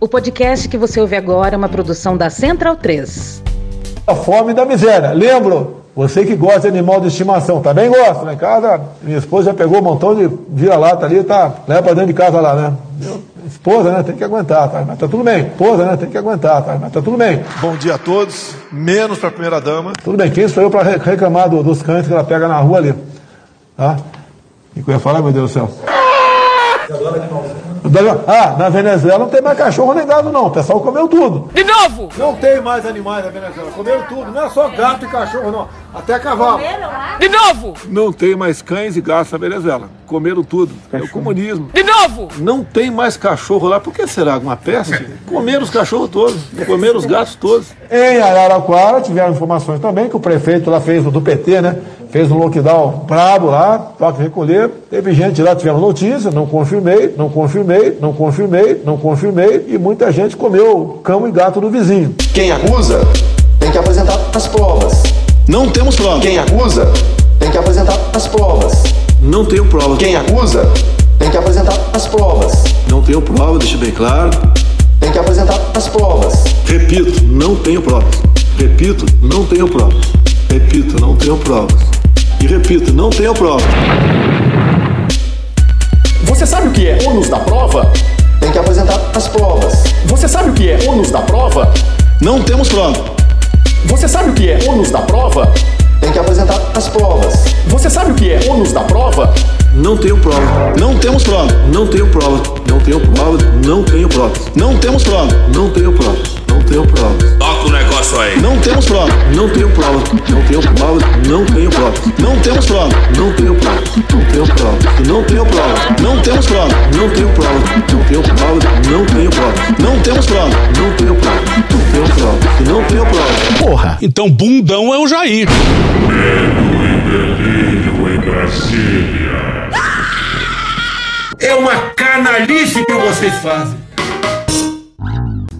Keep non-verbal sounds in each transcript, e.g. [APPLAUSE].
O podcast que você ouve agora é uma produção da Central 3. A fome e da miséria. Lembro, você que gosta de animal de estimação, também gosta, né? Em casa, minha esposa já pegou um montão de vira-lata ali, tá, leva pra dentro de casa lá, né? Esposa, né? Tem que aguentar, tá? Mas tá tudo bem. Esposa, né? Tem que aguentar, tá? Mas tá tudo bem. Bom dia a todos, menos pra primeira dama. Tudo bem. Quem sou eu pra reclamar do, dos cães que ela pega na rua ali? Tá? O que eu ia falar, meu Deus do céu? Ah, na Venezuela não tem mais cachorro nem gado, não. O pessoal comeu tudo. De novo! Não tem mais animais na Venezuela. Comeram tudo. Não é só gato e cachorro, não. Até cavalo. De novo! Não tem mais cães e gatos na Venezuela. Comeram tudo. É o comunismo. De novo! Não tem mais cachorro lá. Por que será? Alguma peste? Comeram os cachorros todos. Comeram os gatos todos. Em Araraquara tiveram informações também que o prefeito lá fez, o do PT, né? Fez um lockdown brabo lá, toque recolher. Teve gente lá, tiveram notícia, não confirmei, não confirmei, não confirmei, não confirmei. E muita gente comeu cão e gato do vizinho. Quem acusa tem que apresentar as provas. Não temos provas. Quem acusa tem que apresentar as provas. Não tenho provas. Quem acusa tem que apresentar as provas. Não tenho prova, deixa bem claro. Tem que apresentar as provas. Repito, não tenho provas. Repito, não tenho provas. Repito, não tenho provas. E repito, não tenho provas. Você sabe o que é ônus da prova? Tem que apresentar as provas. Você sabe o que é ônus da prova? Não temos prova. Você sabe o que é ônus da prova? Tem que apresentar as provas. Você sabe o que é ônus da prova? Não tenho prova. Não temos prova. Não tenho prova. Não tenho prova. Não tenho prova. Não temos prova. Não tenho prova. Não tenho prova. Toca o negócio aí. Não temos prova. Não tenho prova. Não tenho prova. Não tenho prova. Não temos prova. Não tenho prova. Não tenho prova. Não tenho prova. Não temos prova. Não tenho prova. Não tenho prova. Não tenho prova. Não temos prova. Não tenho prova. Não tenho prova. Não tenho prova. Porra. Então bundão é o Jair. Medo e delírio em Brasília. É uma canalice que vocês fazem.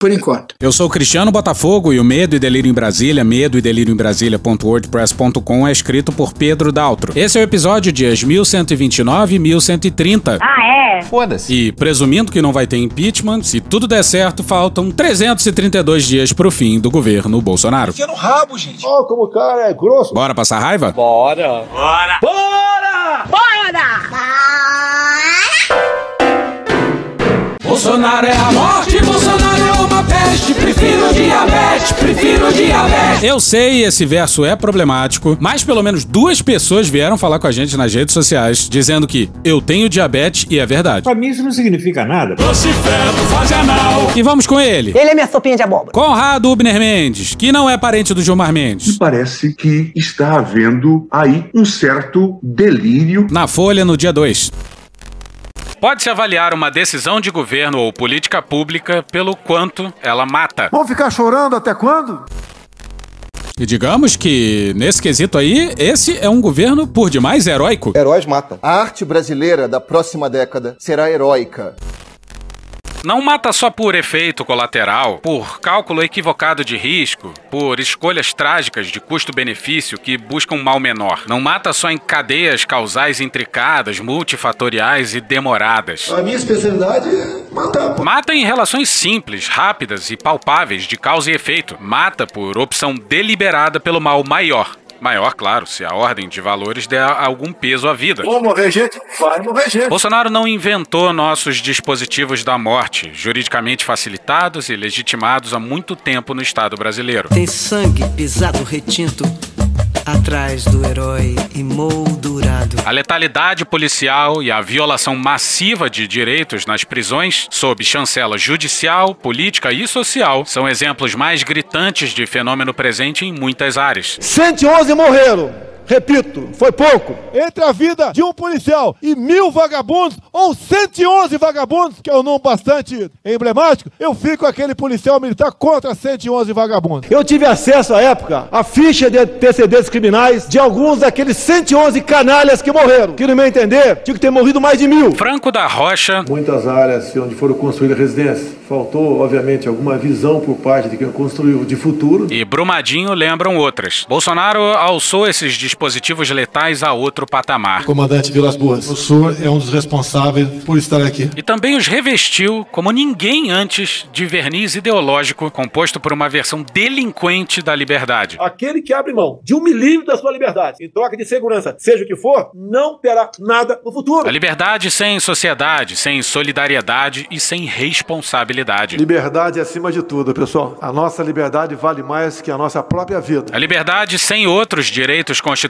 Por enquanto. Eu sou o Cristiano Botafogo e o Medo e Delírio em Brasília, medo e delírio em Brasília.wordpress.com é escrito por Pedro Daltro. Esse é o episódio dias 1129 e 1130. Ah, é? Foda-se. E presumindo que não vai ter impeachment, se tudo der certo, faltam 332 dias pro fim do governo Bolsonaro. Enfia no rabo, gente. Ó, oh, como o cara é grosso. Bora passar raiva? Bora. Bora. Bora! Bora! Bolsonaro é a morte, Bolsonaro é uma peste. Prefiro diabetes, prefiro diabetes. Eu sei, esse verso é problemático, mas pelo menos duas pessoas vieram falar com a gente nas redes sociais dizendo que eu tenho diabetes e é verdade. Pra mim isso não significa nada. Vocifero, faz anal. E vamos com ele. Ele é minha sopinha de abóbora. Conrado Ubner Mendes, que não é parente do Gilmar Mendes. Me parece que está havendo aí um certo delírio. Na Folha, no dia 2. Pode-se avaliar uma decisão de governo ou política pública pelo quanto ela mata. Vamos ficar chorando até quando? E digamos que, nesse quesito aí, esse é um governo por demais heróico. Heróis mata. A arte brasileira da próxima década será heróica. Não mata só por efeito colateral, por cálculo equivocado de risco, por escolhas trágicas de custo-benefício que buscam um mal menor. Não mata só em cadeias causais intricadas, multifatoriais e demoradas. A minha especialidade é matar. Pô. Mata em relações simples, rápidas e palpáveis de causa e efeito. Mata por opção deliberada pelo mal maior. Maior, claro, se a ordem de valores der algum peso à vida. Vou morrer gente, vai morrer gente. Bolsonaro não inventou nossos dispositivos da morte, juridicamente facilitados e legitimados há muito tempo no Estado brasileiro. Tem sangue pisado retinto atrás do herói emoldurado. A letalidade policial e a violação massiva de direitos nas prisões, sob chancela judicial, política e social, são exemplos mais gritantes de fenômeno presente em muitas áreas. 111 morreram. Repito, foi pouco. Entre a vida de um policial e mil vagabundos, ou 111 vagabundos, que é um nome bastante emblemático, eu fico aquele policial militar contra 111 vagabundos. Eu tive acesso à época à ficha de antecedentes criminais de alguns daqueles 111 canalhas que morreram. Que, no meu entender, tinha que ter morrido mais de mil. Franco da Rocha. Muitas áreas onde foram construídas residências. Faltou, obviamente, alguma visão por parte de quem construiu de futuro. E Brumadinho lembram outras. Bolsonaro alçou esses dispositivos dispositivos letais a outro patamar. Comandante Vilas Boas, o senhor é um dos responsáveis por estar aqui. E também os revestiu como ninguém antes de verniz ideológico composto por uma versão delinquente da liberdade. Aquele que abre mão de um milímetro da sua liberdade em troca de segurança, seja o que for, não terá nada no futuro. A liberdade sem sociedade, sem solidariedade e sem responsabilidade. Liberdade acima de tudo, pessoal. A nossa liberdade vale mais que a nossa própria vida. A liberdade sem outros direitos constitucionais.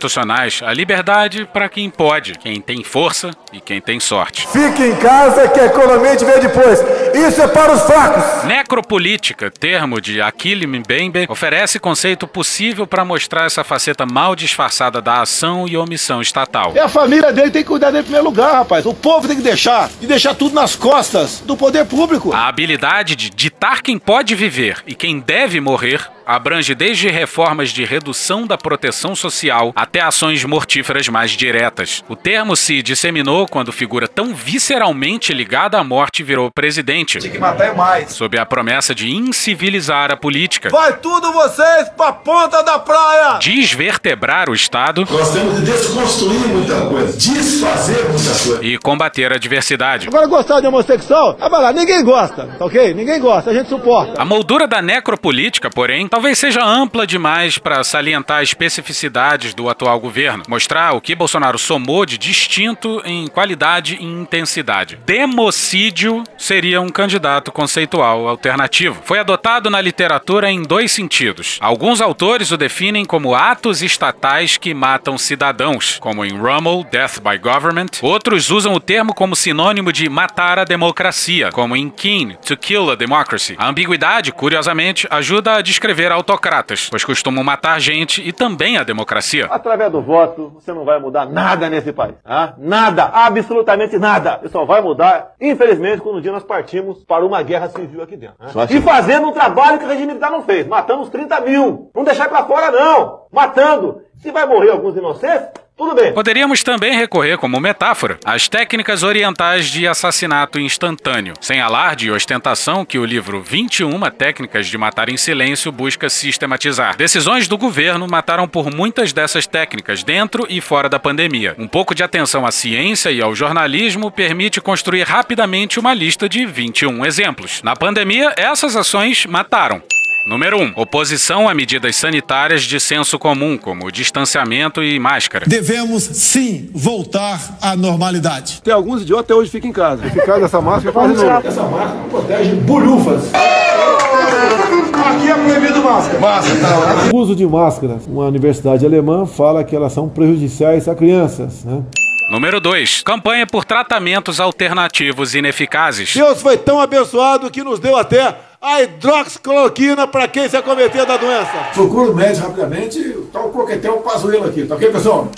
A liberdade para quem pode, quem tem força e quem tem sorte. Fique em casa que a economia te vê depois. Isso é para os fracos. Necropolítica, termo de Achille Mbembe, oferece conceito possível para mostrar essa faceta mal disfarçada da ação e omissão estatal. É a família dele tem que cuidar dele em primeiro lugar, rapaz. O povo tem que deixar e deixar tudo nas costas do poder público. A habilidade de ditar quem pode viver e quem deve morrer abrange desde reformas de redução da proteção social até ações mortíferas mais diretas. O termo se disseminou quando figura tão visceralmente ligada à morte virou presidente. Tem que matar é mais. Sob a promessa de incivilizar a política. Vai tudo vocês pra ponta da praia! Desvertebrar o Estado. Nós temos de desconstruir muita coisa, desfazer muita coisa. E combater a diversidade. Agora gostar de homossexual? Ah, vai lá, ninguém gosta, tá ok? Ninguém gosta, a gente suporta. A moldura da necropolítica, porém, talvez seja ampla demais para salientar especificidades do atual governo, mostrar o que Bolsonaro somou de distinto em qualidade e intensidade. Democídio seria um candidato conceitual alternativo. Foi adotado na literatura em dois sentidos. Alguns autores o definem como atos estatais que matam cidadãos, como em Rummel, Death by Government. Outros usam o termo como sinônimo de matar a democracia, como em Keane, To Kill a Democracy. A ambiguidade, curiosamente, ajuda a descrever autocratas, pois costumam matar gente e também a democracia. Através do voto, você não vai mudar nada nesse país. Tá? Nada, absolutamente nada. Isso só vai mudar, infelizmente, quando um dia nós partimos para uma guerra civil aqui dentro. né? E fazendo um trabalho que o regime militar não fez. Matamos 30 mil. Não deixar pra fora, não. Matando. Se vai morrer alguns inocentes, tudo bem. Poderíamos também recorrer, como metáfora, às técnicas orientais de assassinato instantâneo, sem alarde e ostentação que o livro 21 Técnicas de Matar em Silêncio busca sistematizar. Decisões do governo mataram por muitas dessas técnicas, dentro e fora da pandemia. Um pouco de atenção à ciência e ao jornalismo permite construir rapidamente uma lista de 21 exemplos. Na pandemia, essas ações mataram. Número 1. Oposição a medidas sanitárias de senso comum, como distanciamento e máscara. Devemos sim voltar à normalidade. Tem alguns idiotas até hoje ficam em casa. Eficaz dessa máscara faz de novo. Essa máscara protege bolhufas. Aqui é proibido máscara. Máscara, tá. O uso de máscaras. Uma universidade alemã fala que elas são prejudiciais a crianças. Né? Número 2. Campanha por tratamentos alternativos ineficazes. Deus foi tão abençoado que nos deu até a hidroxicloroquina para quem se acometer da doença. Procura o médico rapidamente, tá o coquetel pazuelo aqui, tá ok, pessoal?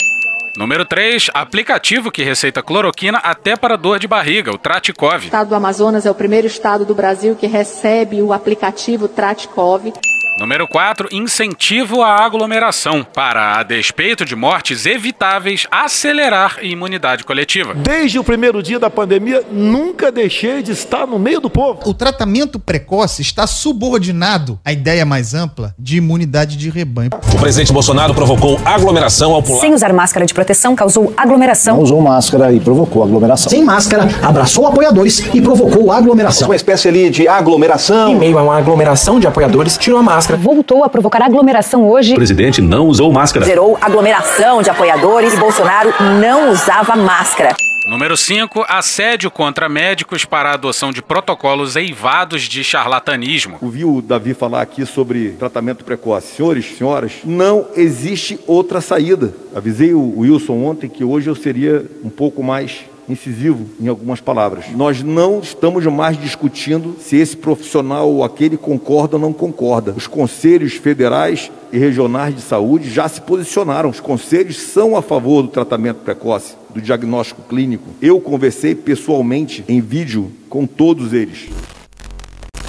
Número 3. Aplicativo que receita cloroquina até para dor de barriga, o Tratikov. O estado do Amazonas é o primeiro estado do Brasil que recebe o aplicativo Tratikov. Número 4. Incentivo à aglomeração. Para, a despeito de mortes evitáveis, acelerar a imunidade coletiva. Desde o primeiro dia da pandemia, nunca deixei de estar no meio do povo. O tratamento precoce está subordinado à ideia mais ampla de imunidade de rebanho. O presidente Bolsonaro provocou aglomeração ao pular. Sem usar máscara de proteção, causou aglomeração. Não usou máscara e provocou aglomeração. Sem máscara, abraçou apoiadores e provocou aglomeração. Uma espécie ali de aglomeração. Em meio a uma aglomeração de apoiadores, tirou a máscara. Voltou a provocar aglomeração hoje. O presidente não usou máscara. Zerou aglomeração de apoiadores e Bolsonaro não usava máscara. Número 5. Assédio contra médicos para a adoção de protocolos eivados de charlatanismo. Ouvi o Davi falar aqui sobre tratamento precoce. Senhores, senhoras, não existe outra saída. Avisei o Wilson ontem que hoje eu seria um pouco mais incisivo em algumas palavras. Nós não estamos mais discutindo se esse profissional ou aquele concorda ou não concorda. Os conselhos federais e regionais de saúde já se posicionaram. Os conselhos são a favor do tratamento precoce, do diagnóstico clínico. Eu conversei pessoalmente em vídeo com todos eles.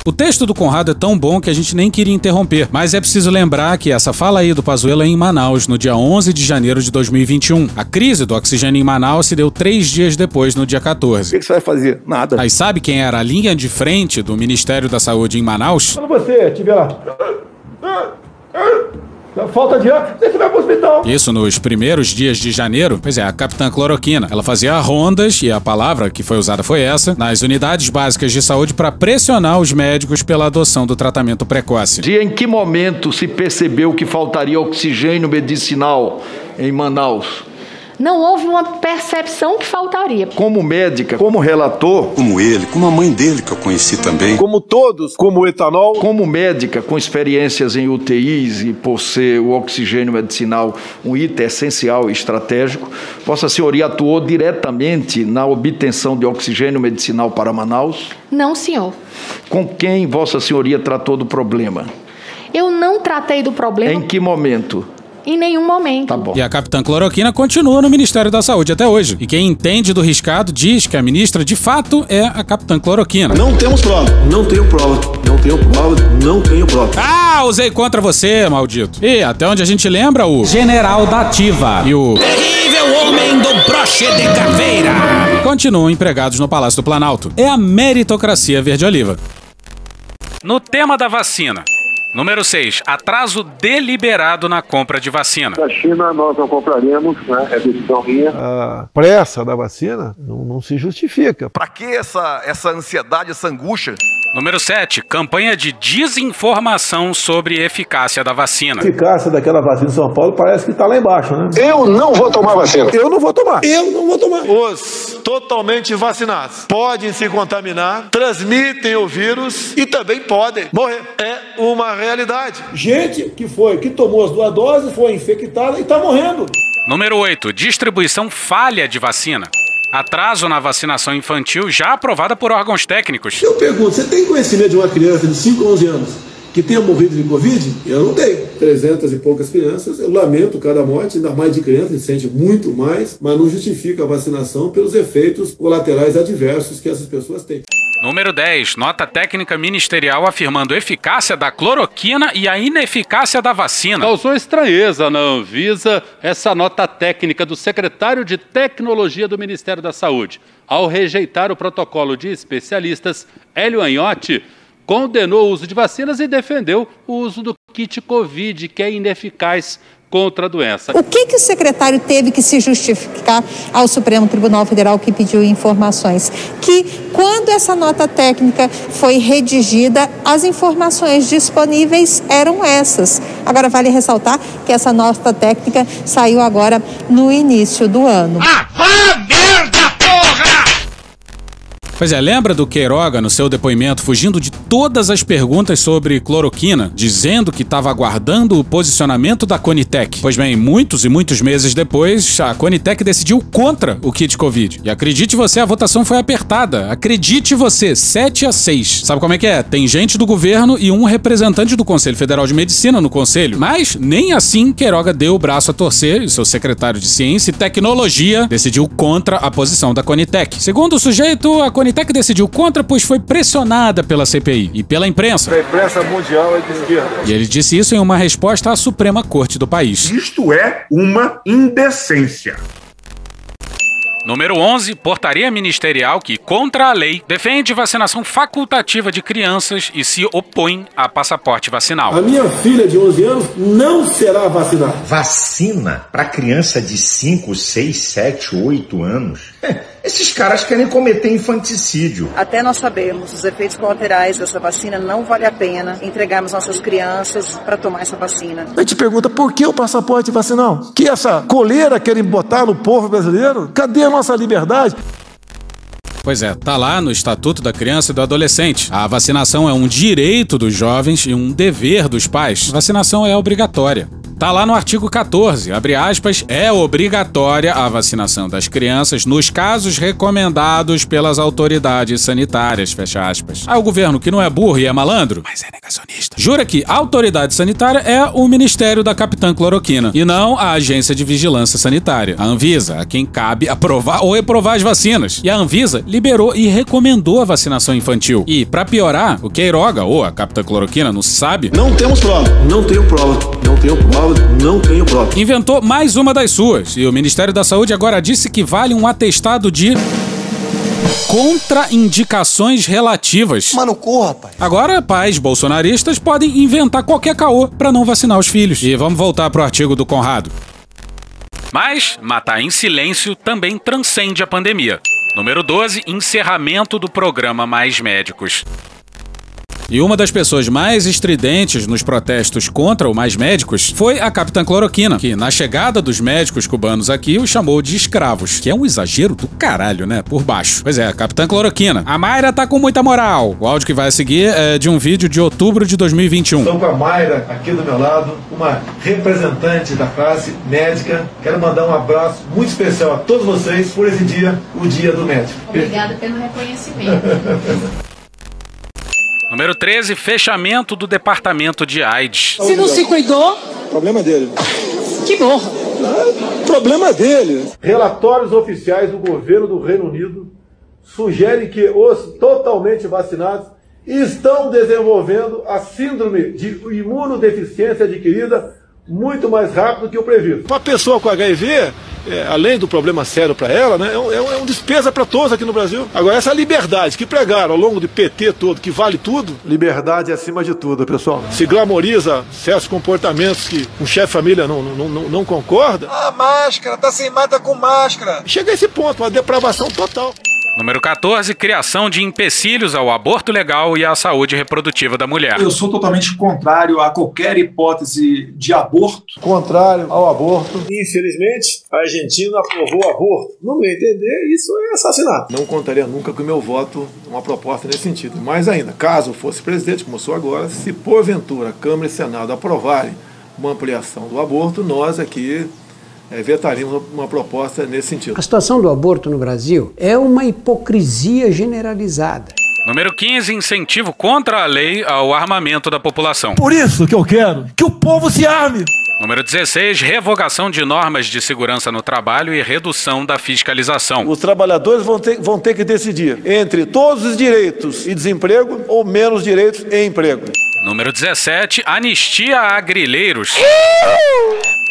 O texto do Conrado é tão bom que a gente nem queria interromper, mas é preciso lembrar que essa fala aí do Pazuello é em Manaus, no dia 11 de janeiro de 2021. A crise do oxigênio em Manaus se deu três dias depois, no dia 14. O que você vai fazer? Nada. Aí sabe quem era a linha de frente do Ministério da Saúde em Manaus? Quando você estiver lá Falta de ar, você vai pro hospital. Isso nos primeiros dias de janeiro. Pois é, a capitã cloroquina. Ela fazia rondas, e a palavra que foi usada foi essa, nas unidades básicas de saúde para pressionar os médicos pela adoção do tratamento precoce. E em que momento se percebeu que faltaria oxigênio medicinal em Manaus? Não houve uma percepção que faltaria. Como médica, como relator, Como ele, como a mãe dele que eu conheci também. Como todos, como o etanol. como médica com experiências em UTIs e por ser o oxigênio medicinal um item essencial e estratégico, Vossa Senhoria atuou diretamente na obtenção de oxigênio medicinal para Manaus? Não, senhor. Com quem Vossa Senhoria tratou do problema? Eu não tratei do problema Em que momento? Em nenhum momento. Tá bom. E a capitã cloroquina continua no Ministério da Saúde até hoje. E quem entende do riscado diz que a ministra de fato é a capitã cloroquina. Não temos prova. Não tenho prova. Não tenho prova. Não tenho prova. Ah, usei contra você, maldito. E até onde a gente lembra, o General da Ativa. e o Terrível homem do broche de caveira. continuam empregados no Palácio do Planalto. É a meritocracia verde-oliva. No tema da vacina. Número 6. Atraso deliberado na compra de vacina. Da China nós não compraremos, né? É decisão minha. A pressa da vacina não, não se justifica. Pra que essa, essa ansiedade, essa angústia? Número 7. Campanha de desinformação sobre eficácia da vacina. A eficácia daquela vacina em São Paulo parece que está lá embaixo, né? Eu não vou tomar vacina. Eu não vou tomar. Eu não vou tomar. Os totalmente vacinados podem se contaminar, transmitem o vírus e também podem morrer. É uma realidade. Gente que foi, que tomou as duas doses, foi infectada e está morrendo. Número 8. Distribuição falha de vacina. Atraso na vacinação infantil já aprovada por órgãos técnicos. Eu pergunto, você tem conhecimento de uma criança de 5 a 11 anos que tenha morrido de Covid? Eu não tenho. 300 e poucas crianças, eu lamento cada morte, ainda mais de criança, a gente sente muito mais, mas não justifica a vacinação pelos efeitos colaterais adversos que essas pessoas têm. Número 10. Nota técnica ministerial afirmando eficácia da cloroquina e a ineficácia da vacina. Causou estranheza na Anvisa essa nota técnica do secretário de Tecnologia do Ministério da Saúde. Ao rejeitar o protocolo de especialistas, Hélio Anhotti condenou o uso de vacinas e defendeu o uso do kit Covid, que é ineficaz contra a doença. O que, que o secretário teve que se justificar ao Supremo Tribunal Federal que pediu informações? Que quando essa nota técnica foi redigida, as informações disponíveis eram essas. Agora, vale ressaltar que essa nota técnica saiu agora no início do ano. Pois é, lembra do Queiroga no seu depoimento fugindo de todas as perguntas sobre cloroquina, dizendo que estava aguardando o posicionamento da Conitec? Pois bem, muitos e muitos meses depois, a Conitec decidiu contra o kit Covid. E acredite você, a votação foi apertada. Acredite você, 7 a 6. Sabe como é que é? Tem gente do governo e um representante do Conselho Federal de Medicina no conselho. Mas nem assim Queiroga deu o braço a torcer e seu secretário de Ciência e Tecnologia decidiu contra a posição da Conitec. Segundo o sujeito, a Conitec decidiu contra, pois foi pressionada pela CPI e pela imprensa. A imprensa mundial é de esquerda. E ele disse isso em uma resposta à Suprema Corte do país. Isto é uma indecência. Número 11. Portaria ministerial que, contra a lei, defende vacinação facultativa de crianças e se opõe a passaporte vacinal. A minha filha de 11 anos não será vacinada. Vacina para criança de 5, 6, 7, 8 anos? Esses caras querem cometer infanticídio. Até nós sabemos os efeitos colaterais dessa vacina, não vale a pena entregarmos nossas crianças para tomar essa vacina. A gente pergunta por que o passaporte vacinal? Que essa coleira querem botar no povo brasileiro? Cadê a nossa liberdade? Pois é, tá lá no Estatuto da Criança e do Adolescente. A vacinação é um direito dos jovens e um dever dos pais. Vacinação é obrigatória. Tá lá no artigo 14, abre aspas, é obrigatória a vacinação das crianças nos casos recomendados pelas autoridades sanitárias, fecha aspas. Aí o governo, que não é burro e é malandro, mas é negacionista, jura que a autoridade sanitária é o Ministério da Capitã Cloroquina e não a Agência de Vigilância Sanitária, a Anvisa, a quem cabe aprovar ou reprovar as vacinas. E a Anvisa liberou e recomendou a vacinação infantil. E, para piorar, o Queiroga, ou a Capitã Cloroquina, não se sabe, Não temos prova. Não tenho prova. Não tenho prova. Não tenho prova. inventou mais uma das suas. E o Ministério da Saúde agora disse que vale um atestado de Contraindicações relativas. Mano, corra, rapaz. Agora, pais bolsonaristas podem inventar qualquer caô para não vacinar os filhos. E vamos voltar pro artigo do Conrado. Mas matar em silêncio também transcende a pandemia. Número 12, encerramento do programa Mais Médicos. E uma das pessoas mais estridentes nos protestos contra o Mais Médicos foi a Capitã Cloroquina, que na chegada dos médicos cubanos aqui os chamou de escravos, que é um exagero do caralho, né? Por baixo. Pois é, Capitã Cloroquina. A Mayra tá com muita moral. O áudio que vai seguir é de um vídeo de outubro de 2021. Estou com a Mayra aqui do meu lado, uma representante da classe médica. Quero mandar um abraço muito especial a todos vocês por esse dia, o Dia do Médico. Obrigada pelo reconhecimento. [LAUGHS] Número 13, fechamento do departamento de AIDS. Se não se cuidou, Problema dele. que morra. Problema dele. Relatórios oficiais do governo do Reino Unido sugerem que os totalmente vacinados estão desenvolvendo a síndrome de imunodeficiência adquirida muito mais rápido que o previsto. Uma pessoa com HIV, é, além do problema sério para ela, né, é, um, é um- é despesa para todos aqui no Brasil. Agora, essa liberdade que pregaram ao longo do PT todo, que vale tudo, liberdade é acima de tudo, pessoal. Se glamoriza certos comportamentos que um chefe de família não, não, não, não concorda, A máscara, tá sem mata com máscara. chega a esse ponto, uma depravação total. Número 14, criação de empecilhos ao aborto legal e à saúde reprodutiva da mulher. Eu sou totalmente contrário a qualquer hipótese de aborto. Contrário ao aborto. Infelizmente, a Argentina aprovou o aborto. No meu entender, isso é assassinato. Não contaria nunca com o meu voto uma proposta nesse sentido. Mais ainda, caso fosse presidente, como sou agora, se porventura a Câmara e Senado aprovarem uma ampliação do aborto, nós aqui vetaríamos uma proposta nesse sentido. A situação do aborto no Brasil é uma hipocrisia generalizada. Número 15, incentivo contra a lei ao armamento da população. Por isso que eu quero que o povo se arme. Número 16, revogação de normas de segurança no trabalho e redução da fiscalização. Os trabalhadores vão ter, vão ter que decidir entre todos os direitos e desemprego ou menos direitos e emprego. Número 17, anistia a grileiros.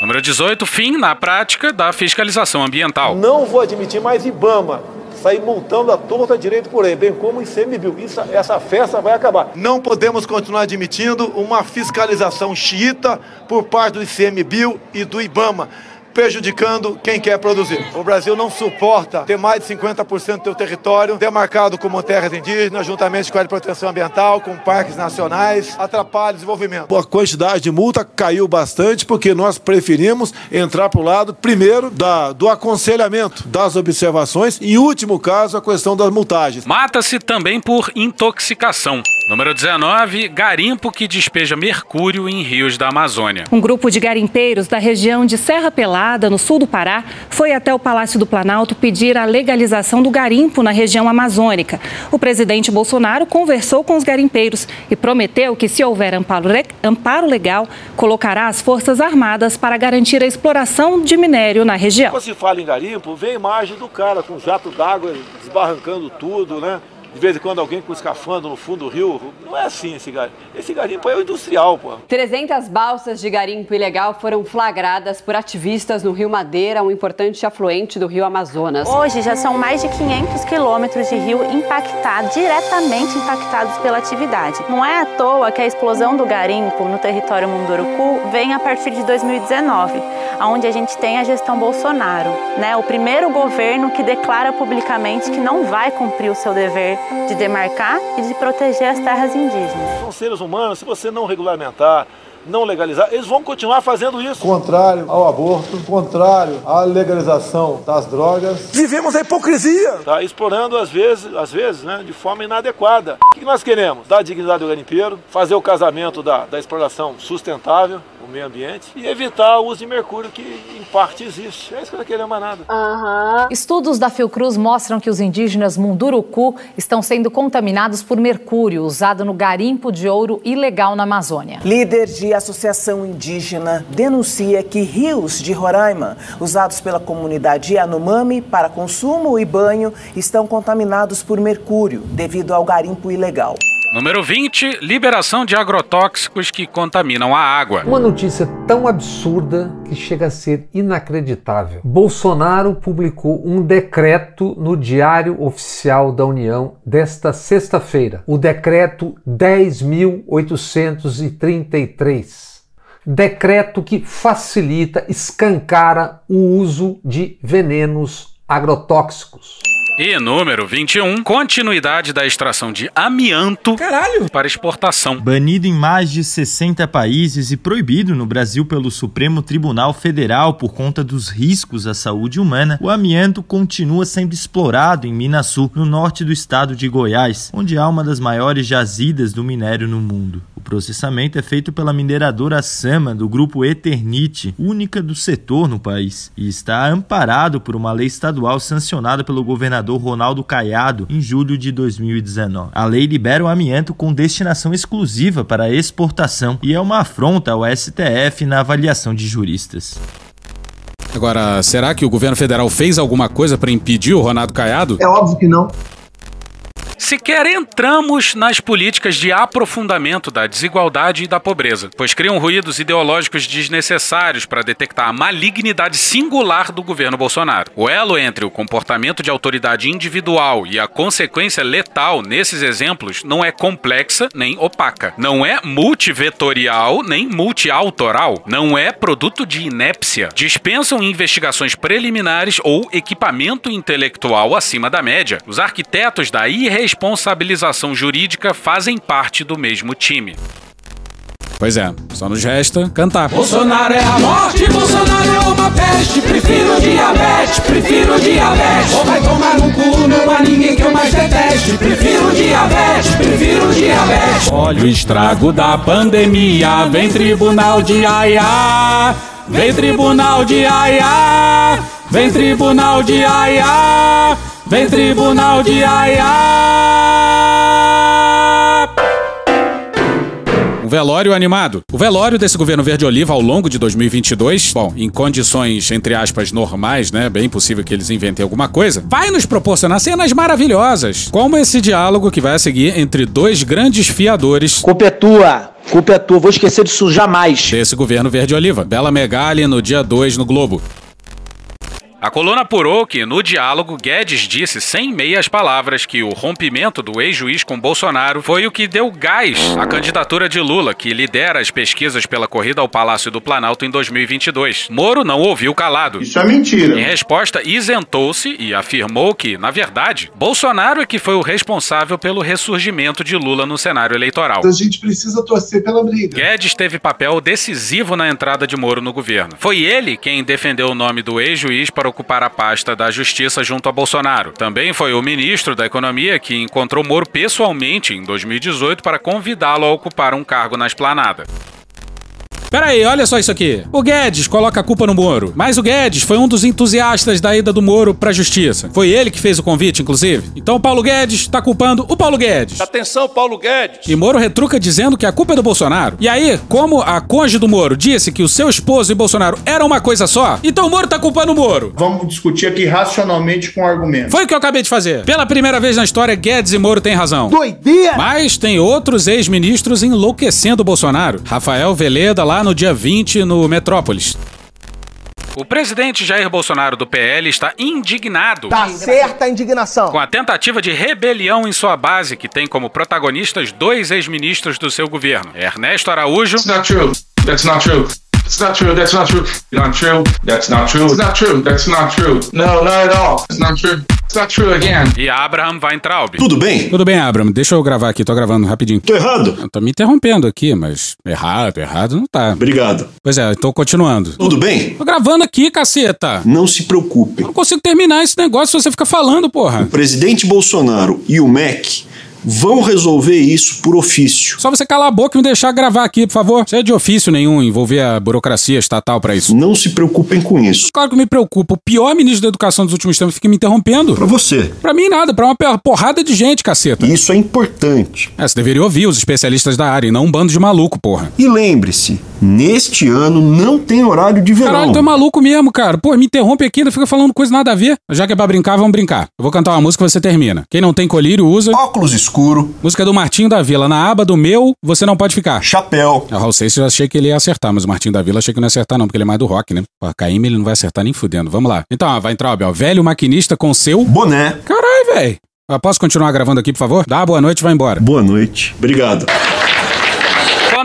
Número 18, fim na prática da fiscalização ambiental. Não vou admitir mais IBAMA sair multando a torta direito por aí, bem como o ICMBio. Isso, essa festa vai acabar. Não podemos continuar admitindo uma fiscalização xiita por parte do ICMBio e do IBAMA. Prejudicando quem quer produzir. O Brasil não suporta ter mais de 50% do seu território demarcado como terras indígenas, juntamente com a área de proteção ambiental, com parques nacionais, atrapalha o desenvolvimento. A quantidade de multa caiu bastante porque nós preferimos entrar para o lado, primeiro, da, do aconselhamento, das observações e, em último caso, a questão das multagens. Mata-se também por intoxicação. Número 19, garimpo que despeja mercúrio em rios da Amazônia. Um grupo de garimpeiros da região de Serra Pelada, no sul do Pará, foi até o Palácio do Planalto pedir a legalização do garimpo na região amazônica. O presidente Bolsonaro conversou com os garimpeiros e prometeu que, se houver amparo, le- amparo legal, colocará as Forças Armadas para garantir a exploração de minério na região. Quando se fala em garimpo, vem a imagem do cara com jato d'água desbarrancando tudo, né? De vez em quando alguém com escafandro no fundo do rio. Não é assim esse garimpo. Esse garimpo é o industrial, pô. 300 balsas de garimpo ilegal foram flagradas por ativistas no Rio Madeira, um importante afluente do Rio Amazonas. Hoje já são mais de 500 quilômetros de rio impactados, diretamente impactados pela atividade. Não é à toa que a explosão do garimpo no território Munduruku vem a partir de 2019, onde a gente tem a gestão Bolsonaro, né? O primeiro governo que declara publicamente que não vai cumprir o seu dever de demarcar e de proteger as terras indígenas. São seres humanos, se você não regulamentar, não legalizar, eles vão continuar fazendo isso. Contrário ao aborto, contrário à legalização das drogas. Vivemos a hipocrisia. Tá explorando às vezes, às vezes, né, de forma inadequada. O que nós queremos? Dar dignidade ao garimpeiro, fazer o casamento da, da exploração sustentável, o meio ambiente e evitar o uso de mercúrio que em parte existe. É isso que nós queremos mais nada. Estudos da Fiocruz mostram que os indígenas Munduruku estão sendo contaminados por mercúrio usado no garimpo de ouro ilegal na Amazônia. Líder de associação indígena denuncia que rios de Roraima, usados pela comunidade Yanomami para consumo e banho, estão contaminados por mercúrio devido ao garimpo ilegal. Número 20, liberação de agrotóxicos que contaminam a água. Uma notícia tão absurda que chega a ser inacreditável. Bolsonaro publicou um decreto no Diário Oficial da União desta sexta-feira, o decreto 10.833 decreto que facilita, escancara o uso de venenos agrotóxicos. E número 21, continuidade da extração de amianto Caralho. para exportação. Banido em mais de 60 países e proibido no Brasil pelo Supremo Tribunal Federal por conta dos riscos à saúde humana, o amianto continua sendo explorado em Minasul, no norte do estado de Goiás, onde há uma das maiores jazidas do minério no mundo. O processamento é feito pela mineradora Sama do grupo Eternite, única do setor no país, e está amparado por uma lei estadual sancionada pelo governador Ronaldo Caiado em julho de 2019. A lei libera o amianto com destinação exclusiva para exportação e é uma afronta ao STF na avaliação de juristas. Agora, será que o governo federal fez alguma coisa para impedir o Ronaldo Caiado? É óbvio que não. Sequer entramos nas políticas de aprofundamento da desigualdade e da pobreza, pois criam ruídos ideológicos desnecessários para detectar a malignidade singular do governo Bolsonaro. O elo entre o comportamento de autoridade individual e a consequência letal nesses exemplos não é complexa nem opaca, não é multivetorial nem multiautoral, não é produto de inépcia. Dispensam investigações preliminares ou equipamento intelectual acima da média. Os arquitetos da irresponsabilidade responsabilização jurídica fazem parte do mesmo time. Pois é, só nos resta cantar. Bolsonaro é a morte, Bolsonaro é uma peste. Prefiro diabetes, prefiro diabetes. Ou vai tomar no cu, não há ninguém que eu mais deteste. Prefiro diabetes, prefiro diabetes. Olha o estrago da pandemia, vem tribunal de aiá. Vem tribunal de aiá. Vem tribunal de aiá. Vem tribunal de aiá. Um velório animado. O velório desse governo verde-oliva ao longo de 2022, bom, em condições, entre aspas, normais, né? Bem possível que eles inventem alguma coisa, vai nos proporcionar cenas maravilhosas, como esse diálogo que vai a seguir entre dois grandes fiadores. Culpa é tua. Culpa é tua, vou esquecer disso jamais. Desse governo verde-oliva. Bela Megali no dia 2 no Globo. A coluna apurou que, no diálogo, Guedes disse sem meias palavras que o rompimento do ex-juiz com Bolsonaro foi o que deu gás à candidatura de Lula, que lidera as pesquisas pela corrida ao Palácio do Planalto em 2022. Moro não ouviu calado. Isso é mentira. Em resposta, isentou-se e afirmou que, na verdade, Bolsonaro é que foi o responsável pelo ressurgimento de Lula no cenário eleitoral. A gente precisa torcer pela briga. Guedes teve papel decisivo na entrada de Moro no governo. Foi ele quem defendeu o nome do ex-juiz para ocupar a pasta da Justiça junto a Bolsonaro. Também foi o ministro da Economia que encontrou Moro pessoalmente em 2018 para convidá-lo a ocupar um cargo na esplanada. Peraí, olha só isso aqui. O Guedes coloca a culpa no Moro. Mas o Guedes foi um dos entusiastas da ida do Moro pra justiça. Foi ele que fez o convite, inclusive. Então o Paulo Guedes tá culpando o Paulo Guedes. Atenção, Paulo Guedes. E Moro retruca dizendo que a culpa é do Bolsonaro. E aí, como a cônjuge do Moro disse que o seu esposo e Bolsonaro eram uma coisa só, então o Moro tá culpando o Moro. Vamos discutir aqui racionalmente com argumentos. Foi o que eu acabei de fazer. Pela primeira vez na história, Guedes e Moro têm razão. Doideira! Mas tem outros ex-ministros enlouquecendo o Bolsonaro. Rafael Veleda lá no dia 20 no Metrópolis. O presidente Jair Bolsonaro do PL está indignado. Tá certa a indignação. Com a tentativa de rebelião em sua base, que tem como protagonistas dois ex-ministros do seu governo, Ernesto Araújo. That's not true. That's not true. It's not true. That's not true. Not true. That's not true. It's not true. That's not true. No, not at all. It's not true. Not true again. E Abraham Weintraub. Tudo bem? Tudo bem, Abraham. Deixa eu gravar aqui. Tô gravando rapidinho. Tô errado? Eu tô me interrompendo aqui, mas errado, errado não tá. Obrigado. Pois é, tô continuando. Tudo bem? Tô gravando aqui, caceta. Não se preocupe. Eu não consigo terminar esse negócio se você fica falando, porra. O presidente Bolsonaro e o MEC vão resolver isso por ofício. Só você calar a boca e me deixar gravar aqui, por favor. Você é de ofício nenhum envolver a burocracia estatal para isso. Não se preocupem com isso. Claro que me preocupa. O pior ministro da educação dos últimos tempos fica me interrompendo. Para você. Para mim nada, para uma porrada de gente, caceta. Isso é importante. É, você deveria ouvir os especialistas da área e não um bando de maluco, porra. E lembre-se, neste ano não tem horário de verão. Caralho, tu é maluco mesmo, cara. Pô, me interrompe aqui, ainda fica falando coisa nada a ver. Já que é pra brincar, vamos brincar. Eu vou cantar uma música e você termina. Quem não tem colírio usa... Óculos escuros escuro. Música do Martinho da Vila. Na aba do meu, você não pode ficar. Chapéu. A Raul Seixas eu achei que ele ia acertar, mas o Martinho da Vila achei que não ia acertar não, porque ele é mais do rock, né? Pô, Caíme ele não vai acertar nem fudendo. Vamos lá. Então, ó, vai entrar, ó, velho maquinista com seu... Boné. Caralho, velho. Posso continuar gravando aqui, por favor? Dá boa noite e vai embora. Boa noite. Obrigado.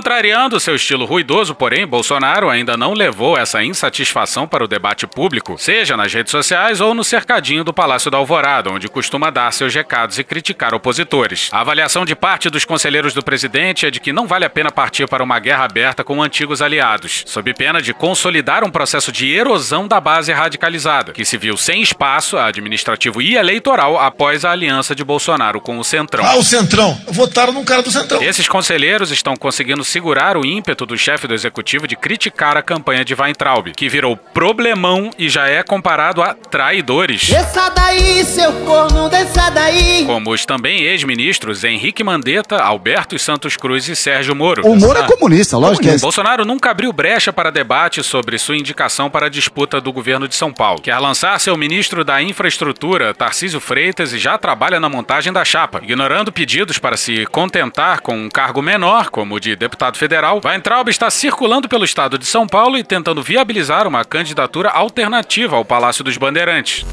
Contrariando seu estilo ruidoso, porém, Bolsonaro ainda não levou essa insatisfação para o debate público, seja nas redes sociais ou no cercadinho do Palácio da Alvorada, onde costuma dar seus recados e criticar opositores. A avaliação de parte dos conselheiros do presidente é de que não vale a pena partir para uma guerra aberta com antigos aliados, sob pena de consolidar um processo de erosão da base radicalizada, que se viu sem espaço administrativo e eleitoral após a aliança de Bolsonaro com o Centrão. Ah, o Centrão. Votaram num cara do Centrão. Esses conselheiros estão conseguindo segurar o ímpeto do chefe do executivo de criticar a campanha de Weintraub, que virou problemão e já é comparado a traidores. Desça daí, seu corno, desça daí. Como os também ex-ministros Henrique Mandetta, Alberto Santos Cruz e Sérgio Moro. O Moro é comunista, lógico que é. Bolsonaro nunca abriu brecha para debate sobre sua indicação para a disputa do governo de São Paulo. Quer lançar seu ministro da Infraestrutura, Tarcísio Freitas, e já trabalha na montagem da chapa, ignorando pedidos para se contentar com um cargo menor, como o de deputado federal. Weintraub está circulando pelo estado de São Paulo e tentando viabilizar uma candidatura alternativa ao Palácio dos Bandeirantes.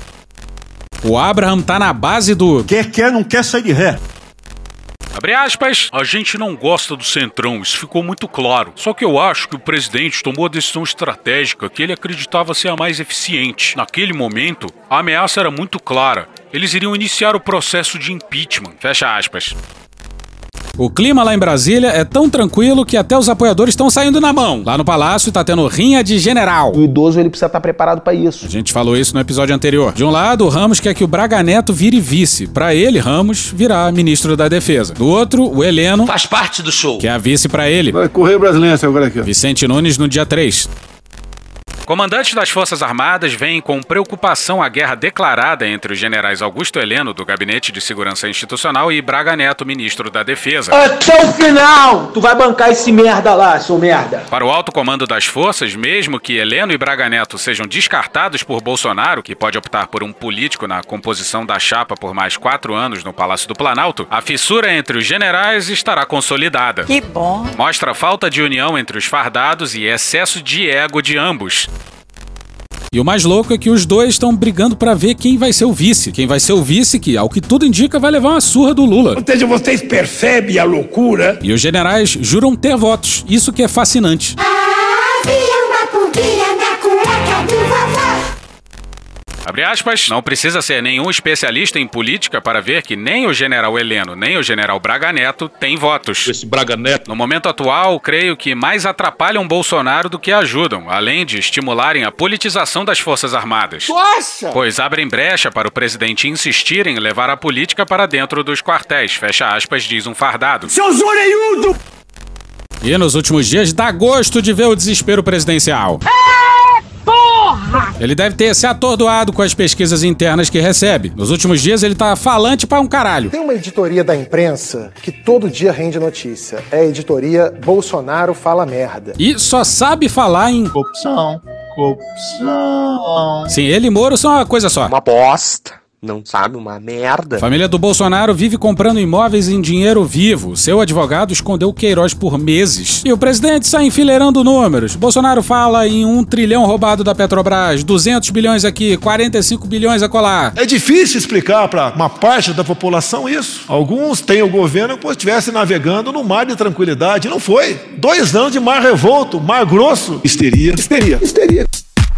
O Abraham tá na base do. Quer, quer, não quer sair de ré. Abre aspas, a gente não gosta do Centrão, isso ficou muito claro. Só que eu acho que o presidente tomou a decisão estratégica que ele acreditava ser a mais eficiente. Naquele momento, a ameaça era muito clara. Eles iriam iniciar o processo de impeachment. Fecha aspas. O clima lá em Brasília é tão tranquilo que até os apoiadores estão saindo na mão. Lá no palácio tá tendo rinha de general. O idoso ele precisa estar preparado para isso. A gente falou isso no episódio anterior. De um lado, o Ramos quer que o Braga Neto vire vice. Para ele, Ramos virá ministro da Defesa. Do outro, o Heleno faz parte do show. Que é a vice para ele. Vai correr brasileiro agora aqui. Vicente Nunes no dia 3. Comandantes das Forças Armadas veem com preocupação a guerra declarada entre os generais Augusto Heleno, do Gabinete de Segurança Institucional, e Braga Neto, ministro da Defesa. Até o final! Tu vai bancar esse merda lá, seu merda! Para o alto comando das forças, mesmo que Heleno e Braga Neto sejam descartados por Bolsonaro, que pode optar por um político na composição da chapa por mais quatro anos no Palácio do Planalto, a fissura entre os generais estará consolidada. Que bom! Mostra falta de união entre os fardados e excesso de ego de ambos. E o mais louco é que os dois estão brigando para ver quem vai ser o vice. Quem vai ser o vice, que, ao que tudo indica, vai levar uma surra do Lula. Ou seja, vocês percebem a loucura? E os generais juram ter votos. Isso que é fascinante. Havia Abre aspas, não precisa ser nenhum especialista em política para ver que nem o general Heleno, nem o general Braga Neto têm votos. Esse Braga Neto. No momento atual, creio que mais atrapalham Bolsonaro do que ajudam, além de estimularem a politização das Forças Armadas. Nossa! Pois abrem brecha para o presidente insistir em levar a política para dentro dos quartéis, fecha aspas, diz um fardado. Seu zoreiudo! E nos últimos dias dá gosto de ver o desespero presidencial. Porra! Ele deve ter se atordoado com as pesquisas internas que recebe. Nos últimos dias ele tá falante para um caralho. Tem uma editoria da imprensa que todo dia rende notícia. É a editoria Bolsonaro Fala Merda. E só sabe falar em corrupção, corrupção. Sim, ele e Moro são uma coisa só. Uma bosta. Não sabe, uma merda. Família do Bolsonaro vive comprando imóveis em dinheiro vivo. Seu advogado escondeu Queiroz por meses. E o presidente sai enfileirando números. Bolsonaro fala em um trilhão roubado da Petrobras, 200 bilhões aqui, 45 bilhões a colar. É difícil explicar para uma parte da população isso. Alguns têm o governo como se estivesse navegando no mar de tranquilidade. Não foi. Dois anos de mar revolto, mar grosso. Histeria, Histeria. histeria,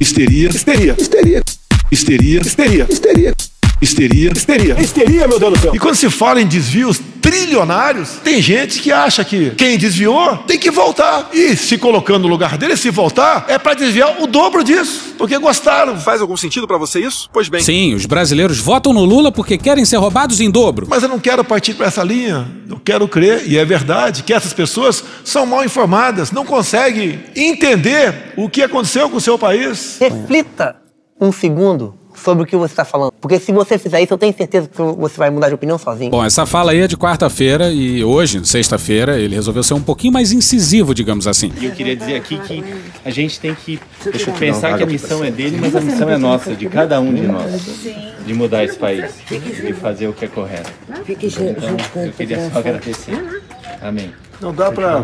Histeria. histeria, Histeria. histeria, Histeria. histeria, Histeria. Histeria. Histeria, meu Deus do céu. E quando se fala em desvios trilionários, tem gente que acha que quem desviou tem que voltar. E se colocando no lugar dele, se voltar, é para desviar o dobro disso. Porque gostaram. Faz algum sentido para você isso? Pois bem. Sim, os brasileiros votam no Lula porque querem ser roubados em dobro. Mas eu não quero partir para essa linha. Eu quero crer, e é verdade, que essas pessoas são mal informadas, não conseguem entender o que aconteceu com o seu país. Reflita um segundo sobre o que você está falando. Porque se você fizer isso, eu tenho certeza que você vai mudar de opinião sozinho. Bom, essa fala aí é de quarta-feira e hoje, sexta-feira, ele resolveu ser um pouquinho mais incisivo, digamos assim. E eu queria dizer aqui que a gente tem que pensar que a missão é dele, mas a missão é nossa, de cada um de nós, de mudar esse país, de fazer o que é correto. Então, eu queria só agradecer. Amém. Não dá pra.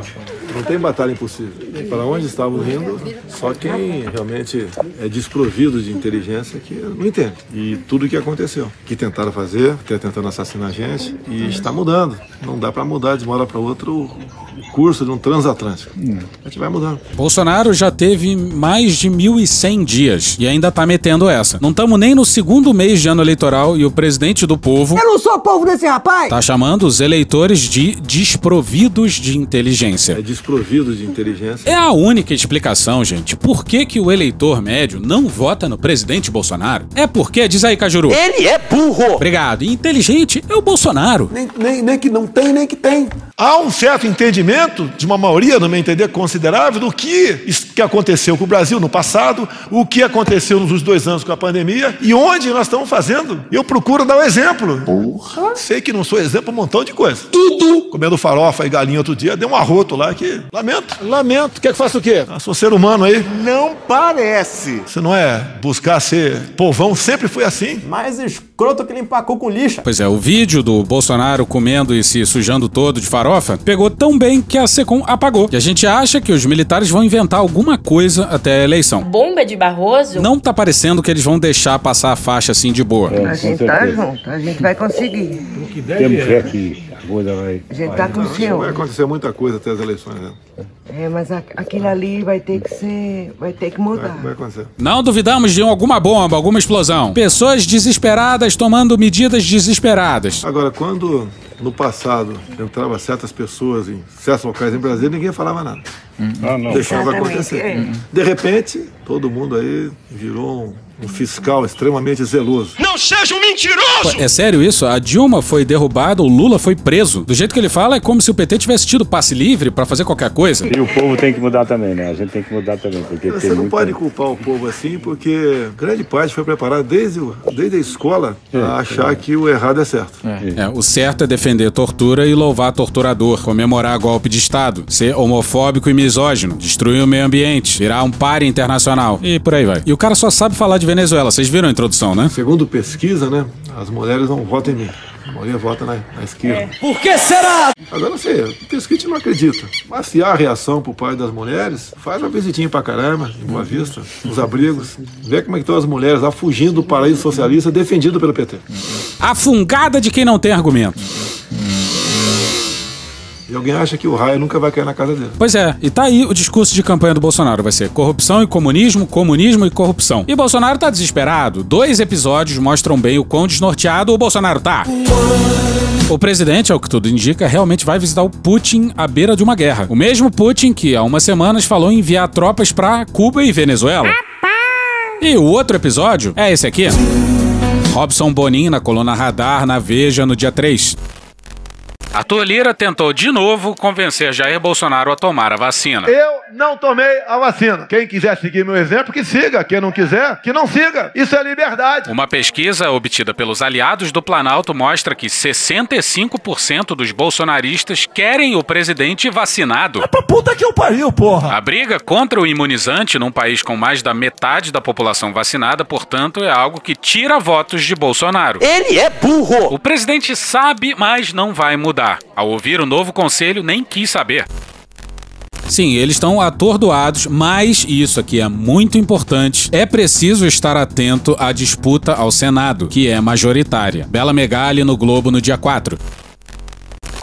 Não tem batalha impossível. Para onde estavam indo, só quem realmente é desprovido de inteligência que não entende. E tudo o que aconteceu. Que tentaram fazer, até tentando assassinar a gente, e está mudando. Não dá para mudar de uma hora para outra o curso de um transatlântico. A gente vai mudando. Bolsonaro já teve mais de 1.100 dias e ainda tá metendo essa. Não estamos nem no segundo mês de ano eleitoral e o presidente do povo Eu não sou povo desse rapaz! tá chamando os eleitores de desprovidos de inteligência. É desprovido de inteligência. É a única explicação, gente. Por que, que o eleitor médio não vota no presidente Bolsonaro? É porque, diz aí, Cajuru. Ele é burro! Obrigado. E inteligente é o Bolsonaro. Nem, nem, nem que não tem, nem que tem. Há um certo entendimento, de uma maioria, no meu entender, considerável, do que, que aconteceu com o Brasil no passado, o que aconteceu nos dois anos com a pandemia e onde nós estamos fazendo. Eu procuro dar o um exemplo. Porra. Sei que não sou exemplo um montão de coisa. Tudo. Comendo farofa e galinha outro dia, deu um arroto lá que. Lamento. Lamento. Quer que faça o quê? Eu sou ser humano aí. Não parece. Você não é buscar ser povão, sempre foi assim. Mais escroto que limpar cu com lixa. Pois é, o vídeo do Bolsonaro comendo e se sujando todo de farofa pegou tão bem que a Secom apagou. E a gente acha que os militares vão inventar alguma coisa até a eleição. Bomba de Barroso? Não tá parecendo que eles vão deixar passar a faixa assim de boa. a gente tá junto, a gente vai conseguir. Temos fé que a coisa vai. A gente tá com o senhor. Vai acontecer muita coisa até as eleições, né? É, mas a- aquilo ali vai ter que ser. vai ter que mudar. Vai acontecer. Não duvidamos de alguma bomba, alguma explosão. Pessoas desesperadas tomando medidas desesperadas. Agora, quando no passado entrava certas pessoas em certos locais em Brasília, ninguém falava nada. Ah, não. Deixava Exatamente, acontecer. é. De repente, todo mundo aí virou um, um fiscal extremamente zeloso. Não seja um mentiroso! É sério isso? A Dilma foi derrubada, o Lula foi preso. Do jeito que ele fala, é como se o PT tivesse tido passe livre pra fazer qualquer coisa. E o povo tem que mudar também, né? A gente tem que mudar também, porque Você tem não muita... pode culpar o povo assim, porque grande parte foi preparada desde, o- desde a escola a achar que o errado é certo. É, o certo é defender tortura e louvar torturador, comemorar golpe de Estado, ser homofóbico e misógino, destruir o meio ambiente, virar um páreo internacional e por aí vai. E o cara só sabe falar de Venezuela, vocês viram a introdução, né? Segundo pesquisa, né, as mulheres não votam em mim. A maioria vota na, na esquerda. Por que será? Agora não sei, pesquisa a gente não acredita. Mas se há reação por parte das mulheres, faz uma visitinha pra caramba, em Boa Vista, nos abrigos. Vê como é que estão as mulheres lá fugindo do paraíso socialista defendido pelo PT. A fungada de quem não tem argumento. E alguém acha que o raio nunca vai cair na casa dele. Pois é, e tá aí o discurso de campanha do Bolsonaro. Vai ser corrupção e comunismo, comunismo e corrupção. E Bolsonaro tá desesperado. Dois episódios mostram bem o quão desnorteado o Bolsonaro tá. O presidente, ao que tudo indica, realmente vai visitar o Putin à beira de uma guerra. O mesmo Putin que há umas semanas falou em enviar tropas pra Cuba e Venezuela. E o outro episódio é esse aqui. Robson Bonin na coluna Radar na Veja no dia 3. Arthur Lira tentou de novo convencer Jair Bolsonaro a tomar a vacina. Eu não tomei a vacina. Quem quiser seguir meu exemplo, que siga. Quem não quiser, que não siga. Isso é liberdade. Uma pesquisa obtida pelos aliados do Planalto mostra que 65% dos bolsonaristas querem o presidente vacinado. Pra puta que eu pariu, porra. A briga contra o imunizante num país com mais da metade da população vacinada, portanto, é algo que tira votos de Bolsonaro. Ele é burro! O presidente sabe, mas não vai mudar. Ao ouvir o novo conselho, nem quis saber. Sim, eles estão atordoados, mas isso aqui é muito importante. É preciso estar atento à disputa ao Senado, que é majoritária. Bela Megali no Globo no dia 4.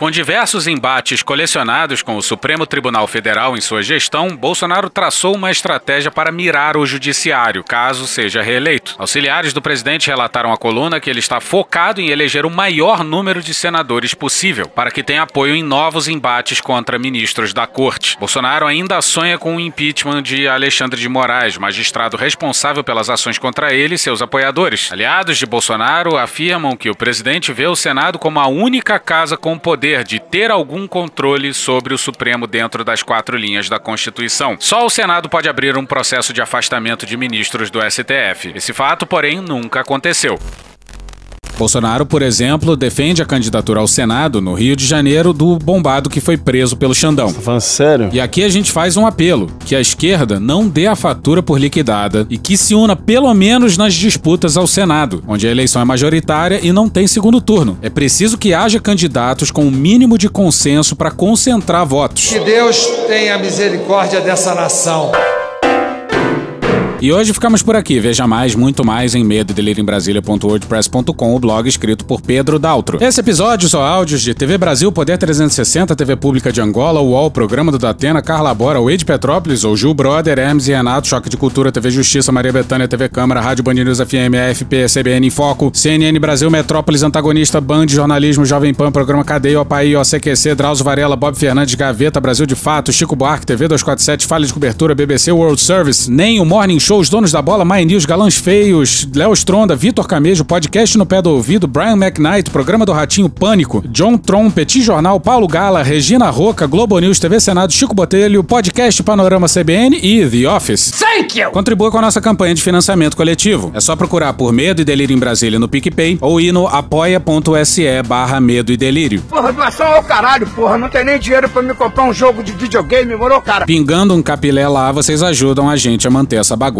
Com diversos embates colecionados com o Supremo Tribunal Federal em sua gestão, Bolsonaro traçou uma estratégia para mirar o judiciário, caso seja reeleito. Auxiliares do presidente relataram à coluna que ele está focado em eleger o maior número de senadores possível, para que tenha apoio em novos embates contra ministros da corte. Bolsonaro ainda sonha com o impeachment de Alexandre de Moraes, magistrado responsável pelas ações contra ele e seus apoiadores. Aliados de Bolsonaro afirmam que o presidente vê o Senado como a única casa com poder de ter algum controle sobre o Supremo dentro das quatro linhas da Constituição. Só o Senado pode abrir um processo de afastamento de ministros do STF. Esse fato, porém, nunca aconteceu. Bolsonaro, por exemplo, defende a candidatura ao Senado no Rio de Janeiro do bombado que foi preso pelo Xandão. Tá falando sério? E aqui a gente faz um apelo: que a esquerda não dê a fatura por liquidada e que se una pelo menos nas disputas ao Senado, onde a eleição é majoritária e não tem segundo turno. É preciso que haja candidatos com o um mínimo de consenso para concentrar votos. Que Deus tenha misericórdia dessa nação. E hoje ficamos por aqui. Veja mais, muito mais em medo o blog escrito por Pedro Daltro. Esse episódio são áudios de TV Brasil, Poder 360, TV Pública de Angola, UOL, Programa do Datena, Carla Bora, Wade Petrópolis, ou Gil Brother, Hermes e Renato, Choque de Cultura, TV Justiça, Maria Bethânia, TV Câmara, Rádio Band News FM, AFP, CBN em Foco, CNN Brasil, Metrópolis, Antagonista, Band, Jornalismo, Jovem Pan, Programa Cadeia, OPAI, OCQC, Drauzio Varela, Bob Fernandes, Gaveta, Brasil de Fato, Chico Buarque, TV 247, Falha de Cobertura, BBC World Service, nem o Morning Show, os donos da bola, My News, Galãs Feios, Léo Stronda, Vitor Camejo, podcast no pé do ouvido, Brian McKnight, programa do Ratinho Pânico, John Tron, Petit Jornal, Paulo Gala, Regina Roca, Globo News, TV Senado, Chico Botelho, podcast Panorama CBN e The Office. Thank you! Contribua com a nossa campanha de financiamento coletivo. É só procurar por Medo e Delírio em Brasília no PicPay ou ir no apoia.se barra Medo e Delírio. Porra, doação ao caralho, porra. Não tem nem dinheiro pra me comprar um jogo de videogame, moro, cara? Pingando um capilé lá, vocês ajudam a gente a manter essa bagunça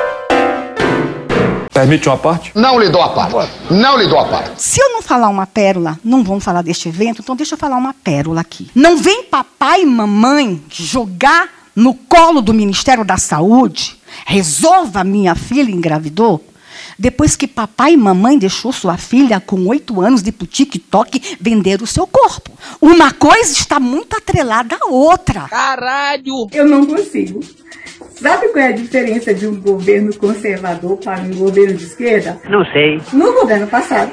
Permite uma parte? Não lhe dou a parte. Não lhe dou a parte. Se eu não falar uma pérola, não vamos falar deste evento, então deixa eu falar uma pérola aqui. Não vem papai e mamãe jogar no colo do Ministério da Saúde, resolva minha filha engravidou, depois que papai e mamãe deixou sua filha com oito anos de TikTok vender o seu corpo. Uma coisa está muito atrelada à outra. Caralho! Eu não consigo. Sabe qual é a diferença de um governo conservador para um governo de esquerda? Não sei. No governo passado,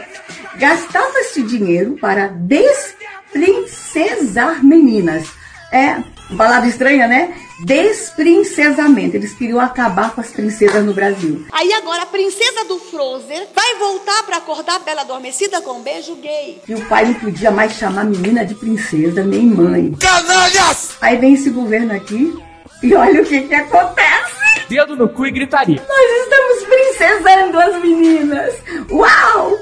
gastava-se dinheiro para desprincesar meninas. É, palavra estranha, né? Desprincesamento. Eles queriam acabar com as princesas no Brasil. Aí agora a princesa do Frozen vai voltar para acordar a bela adormecida com um beijo gay. E o pai não podia mais chamar a menina de princesa nem mãe. Canalhas! Aí vem esse governo aqui e olha o que que acontece. Dedo no cu e gritaria. Nós estamos princesando as meninas. Uau!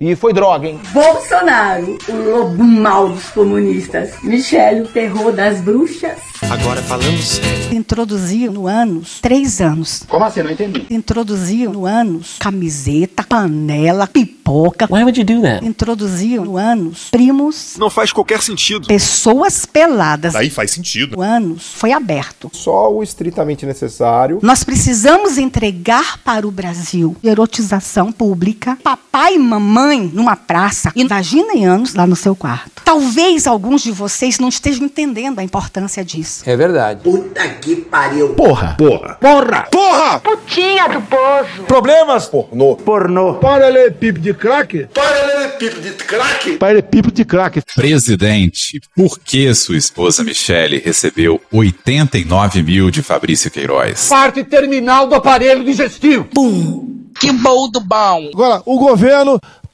E foi droga, hein? Bolsonaro, o lobo mau dos comunistas. Michele, o terror das bruxas. Agora falamos. Introduziu no ânus três anos. Como assim? Não entendi. Introduziu no ânus camiseta, panela, pipoca. Why would you do that? Introduziu no ânus primos. Não faz qualquer sentido. Pessoas peladas. Daí faz sentido. O ânus foi aberto. Só o estritamente necessário. Nós precisamos entregar para o Brasil erotização pública, papai e mamãe numa praça e vagina e anos lá no seu quarto. Talvez alguns de vocês não estejam entendendo a importância disso. É verdade. Puta que pariu. Porra! Porra! Porra! Porra! Putinha do poço. Problemas? Pornô. Pornô. Paralelepípedo de crack? Paralelepípedo de crack? Paralelepípedo de crack. Presidente, por que sua esposa Michele recebeu 89 mil de Fabrício Queiroz? Parte terminal do aparelho digestivo. Pum. Que bom do bom. Agora, o governo